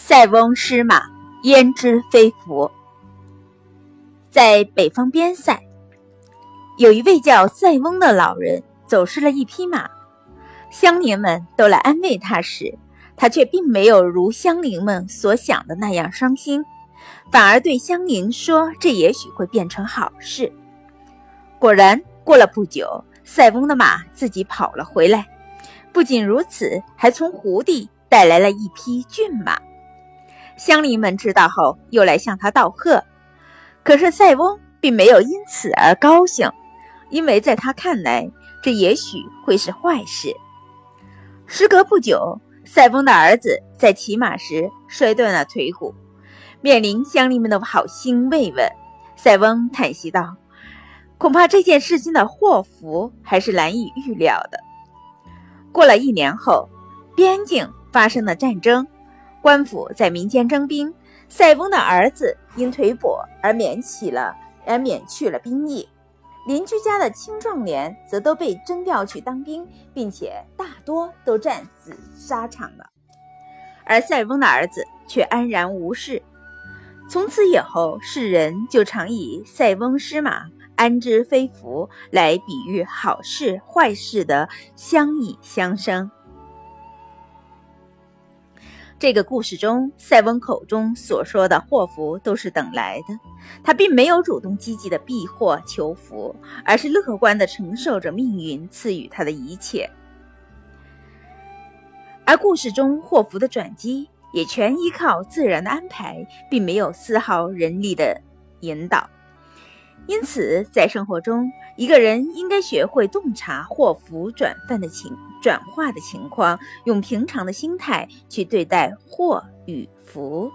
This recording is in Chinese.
塞翁失马，焉知非福。在北方边塞，有一位叫塞翁的老人走失了一匹马。乡邻们都来安慰他时，他却并没有如乡邻们所想的那样伤心，反而对乡邻说：“这也许会变成好事。”果然，过了不久，塞翁的马自己跑了回来。不仅如此，还从胡地带来了一匹骏马。乡邻们知道后，又来向他道贺。可是塞翁并没有因此而高兴，因为在他看来，这也许会是坏事。时隔不久，塞翁的儿子在骑马时摔断了腿骨，面临乡邻们的好心慰问，塞翁叹息道：“恐怕这件事情的祸福还是难以预料的。”过了一年后，边境发生了战争。官府在民间征兵，塞翁的儿子因腿跛而免起了，而免去了兵役。邻居家的青壮年则都被征调去当兵，并且大多都战死沙场了。而塞翁的儿子却安然无事。从此以后，世人就常以“塞翁失马，安知非福”来比喻好事坏事的相依相生。这个故事中，塞翁口中所说的祸福都是等来的。他并没有主动积极的避祸求福，而是乐观的承受着命运赐予他的一切。而故事中祸福的转机也全依靠自然的安排，并没有丝毫人力的引导。因此，在生活中，一个人应该学会洞察祸福转换的情转化的情况，用平常的心态去对待祸与福。